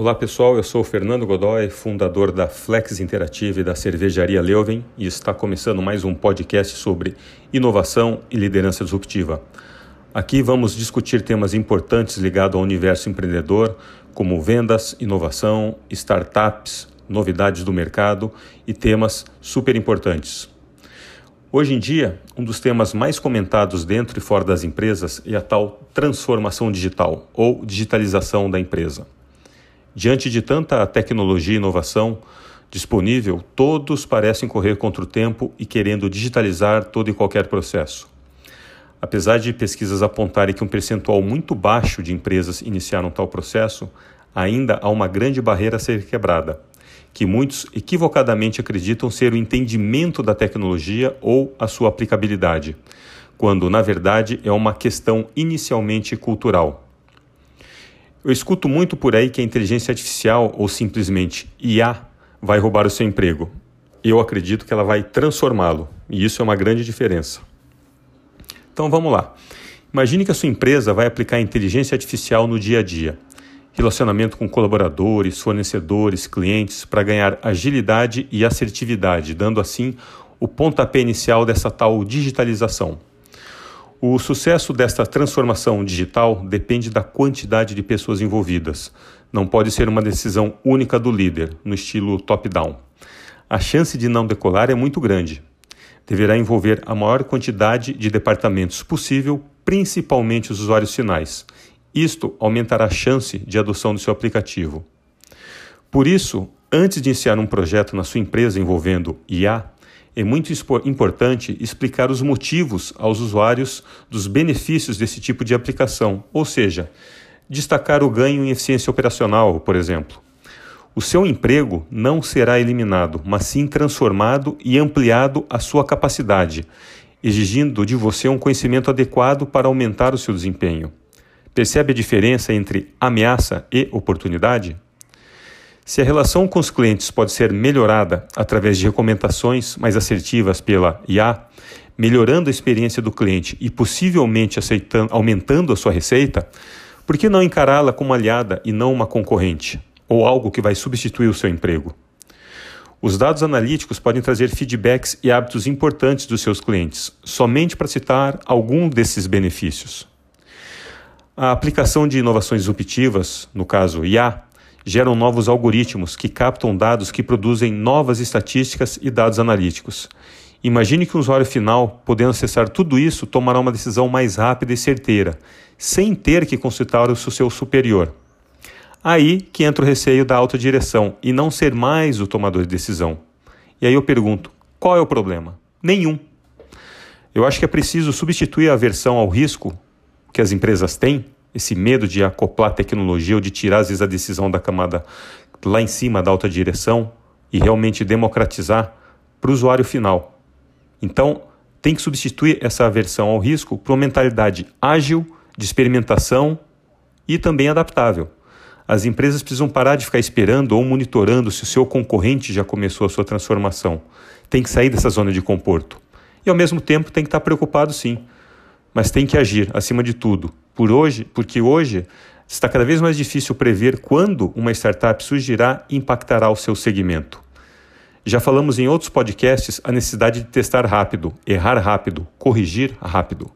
Olá pessoal, eu sou o Fernando Godoy, fundador da Flex Interativa e da cervejaria Leuven e está começando mais um podcast sobre inovação e liderança disruptiva. Aqui vamos discutir temas importantes ligados ao universo empreendedor, como vendas, inovação, startups, novidades do mercado e temas super importantes. Hoje em dia, um dos temas mais comentados dentro e fora das empresas é a tal transformação digital ou digitalização da empresa. Diante de tanta tecnologia e inovação disponível, todos parecem correr contra o tempo e querendo digitalizar todo e qualquer processo. Apesar de pesquisas apontarem que um percentual muito baixo de empresas iniciaram tal processo, ainda há uma grande barreira a ser quebrada que muitos equivocadamente acreditam ser o entendimento da tecnologia ou a sua aplicabilidade, quando na verdade é uma questão inicialmente cultural. Eu escuto muito por aí que a inteligência artificial ou simplesmente IA vai roubar o seu emprego. Eu acredito que ela vai transformá-lo, e isso é uma grande diferença. Então vamos lá. Imagine que a sua empresa vai aplicar inteligência artificial no dia a dia relacionamento com colaboradores, fornecedores, clientes, para ganhar agilidade e assertividade, dando assim o pontapé inicial dessa tal digitalização. O sucesso desta transformação digital depende da quantidade de pessoas envolvidas. Não pode ser uma decisão única do líder, no estilo top-down. A chance de não decolar é muito grande. Deverá envolver a maior quantidade de departamentos possível, principalmente os usuários finais, isto aumentará a chance de adoção do seu aplicativo. Por isso, antes de iniciar um projeto na sua empresa envolvendo IA, é muito importante explicar os motivos aos usuários dos benefícios desse tipo de aplicação, ou seja, destacar o ganho em eficiência operacional, por exemplo. O seu emprego não será eliminado, mas sim transformado e ampliado a sua capacidade, exigindo de você um conhecimento adequado para aumentar o seu desempenho. Percebe a diferença entre ameaça e oportunidade? Se a relação com os clientes pode ser melhorada através de recomendações mais assertivas pela IA, melhorando a experiência do cliente e possivelmente aumentando a sua receita, por que não encará-la como aliada e não uma concorrente, ou algo que vai substituir o seu emprego? Os dados analíticos podem trazer feedbacks e hábitos importantes dos seus clientes, somente para citar algum desses benefícios. A aplicação de inovações disruptivas, no caso IA, geram novos algoritmos que captam dados que produzem novas estatísticas e dados analíticos. Imagine que o usuário final, podendo acessar tudo isso, tomará uma decisão mais rápida e certeira, sem ter que consultar o seu superior. Aí que entra o receio da autodireção e não ser mais o tomador de decisão. E aí eu pergunto: qual é o problema? Nenhum. Eu acho que é preciso substituir a aversão ao risco que as empresas têm, esse medo de acoplar tecnologia ou de tirar, às vezes, a decisão da camada lá em cima da alta direção e realmente democratizar para o usuário final. Então, tem que substituir essa aversão ao risco por uma mentalidade ágil, de experimentação e também adaptável. As empresas precisam parar de ficar esperando ou monitorando se o seu concorrente já começou a sua transformação. Tem que sair dessa zona de conforto. E ao mesmo tempo tem que estar preocupado sim mas tem que agir acima de tudo. Por hoje, porque hoje está cada vez mais difícil prever quando uma startup surgirá e impactará o seu segmento. Já falamos em outros podcasts a necessidade de testar rápido, errar rápido, corrigir rápido.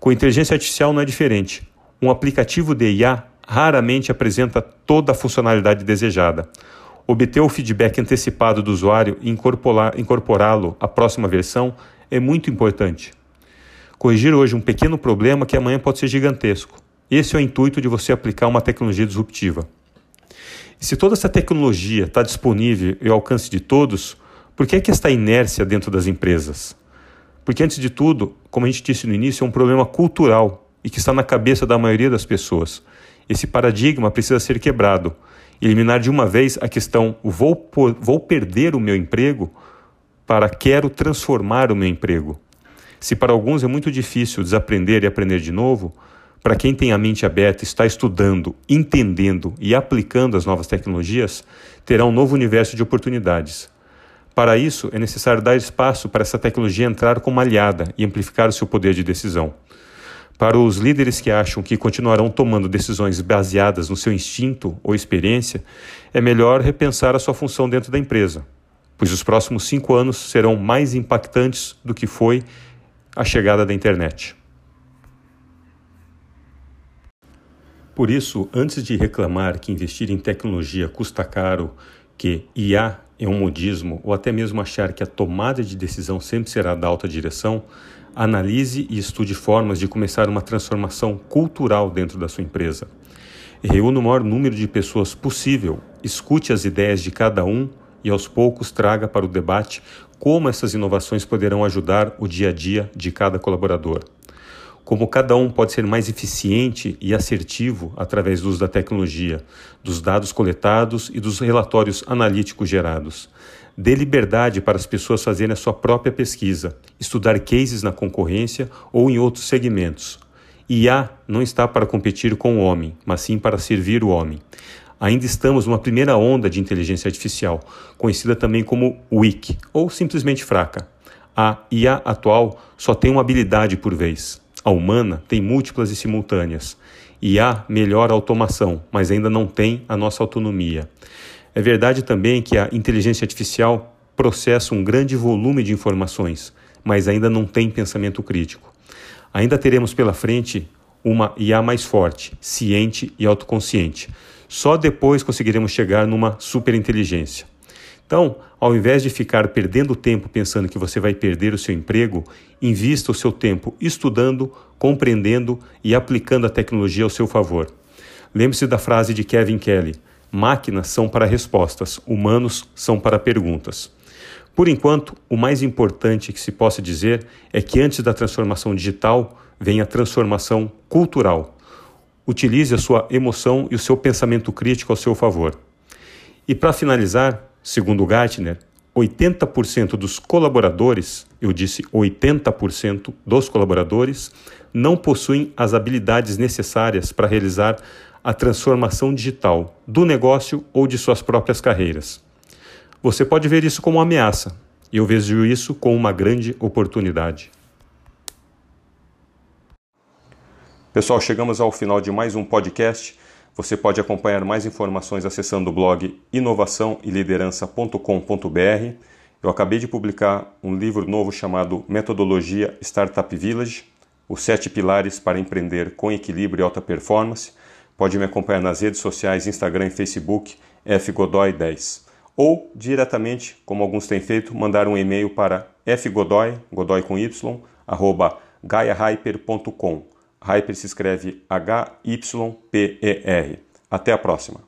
Com inteligência artificial não é diferente. Um aplicativo de IA raramente apresenta toda a funcionalidade desejada. Obter o feedback antecipado do usuário e incorporá-lo à próxima versão é muito importante. Corrigir hoje um pequeno problema que amanhã pode ser gigantesco. Esse é o intuito de você aplicar uma tecnologia disruptiva. E se toda essa tecnologia está disponível e ao alcance de todos, por que é que esta inércia dentro das empresas? Porque, antes de tudo, como a gente disse no início, é um problema cultural e que está na cabeça da maioria das pessoas. Esse paradigma precisa ser quebrado. Eliminar de uma vez a questão vou, vou perder o meu emprego para quero transformar o meu emprego. Se para alguns é muito difícil desaprender e aprender de novo, para quem tem a mente aberta, está estudando, entendendo e aplicando as novas tecnologias, terá um novo universo de oportunidades. Para isso, é necessário dar espaço para essa tecnologia entrar como aliada e amplificar o seu poder de decisão. Para os líderes que acham que continuarão tomando decisões baseadas no seu instinto ou experiência, é melhor repensar a sua função dentro da empresa, pois os próximos cinco anos serão mais impactantes do que foi a chegada da internet. Por isso, antes de reclamar que investir em tecnologia custa caro, que IA é um modismo, ou até mesmo achar que a tomada de decisão sempre será da alta direção, analise e estude formas de começar uma transformação cultural dentro da sua empresa. Reúna o maior número de pessoas possível, escute as ideias de cada um e aos poucos traga para o debate como essas inovações poderão ajudar o dia a dia de cada colaborador. Como cada um pode ser mais eficiente e assertivo através do uso da tecnologia, dos dados coletados e dos relatórios analíticos gerados. Dê liberdade para as pessoas fazerem a sua própria pesquisa, estudar cases na concorrência ou em outros segmentos. IA não está para competir com o homem, mas sim para servir o homem. Ainda estamos numa primeira onda de inteligência artificial, conhecida também como weak ou simplesmente fraca. A IA atual só tem uma habilidade por vez. A humana tem múltiplas e simultâneas. IA melhora a automação, mas ainda não tem a nossa autonomia. É verdade também que a inteligência artificial processa um grande volume de informações, mas ainda não tem pensamento crítico. Ainda teremos pela frente uma IA mais forte, ciente e autoconsciente. Só depois conseguiremos chegar numa superinteligência. Então, ao invés de ficar perdendo tempo pensando que você vai perder o seu emprego, invista o seu tempo estudando, compreendendo e aplicando a tecnologia ao seu favor. Lembre-se da frase de Kevin Kelly: Máquinas são para respostas, humanos são para perguntas. Por enquanto, o mais importante que se possa dizer é que antes da transformação digital vem a transformação cultural. Utilize a sua emoção e o seu pensamento crítico ao seu favor. E para finalizar, segundo Gartner, 80% dos colaboradores, eu disse 80% dos colaboradores, não possuem as habilidades necessárias para realizar a transformação digital do negócio ou de suas próprias carreiras. Você pode ver isso como uma ameaça, eu vejo isso como uma grande oportunidade. Pessoal, chegamos ao final de mais um podcast. Você pode acompanhar mais informações acessando o blog inovação e liderança.com.br. Eu acabei de publicar um livro novo chamado Metodologia Startup Village, os sete pilares para empreender com equilíbrio e alta performance. Pode me acompanhar nas redes sociais, Instagram e Facebook, fgodoy10. Ou diretamente, como alguns têm feito, mandar um e-mail para fgodoy, godoy com y, arroba gaiahyper.com. Hyper se escreve H-Y-P-E-R. Até a próxima!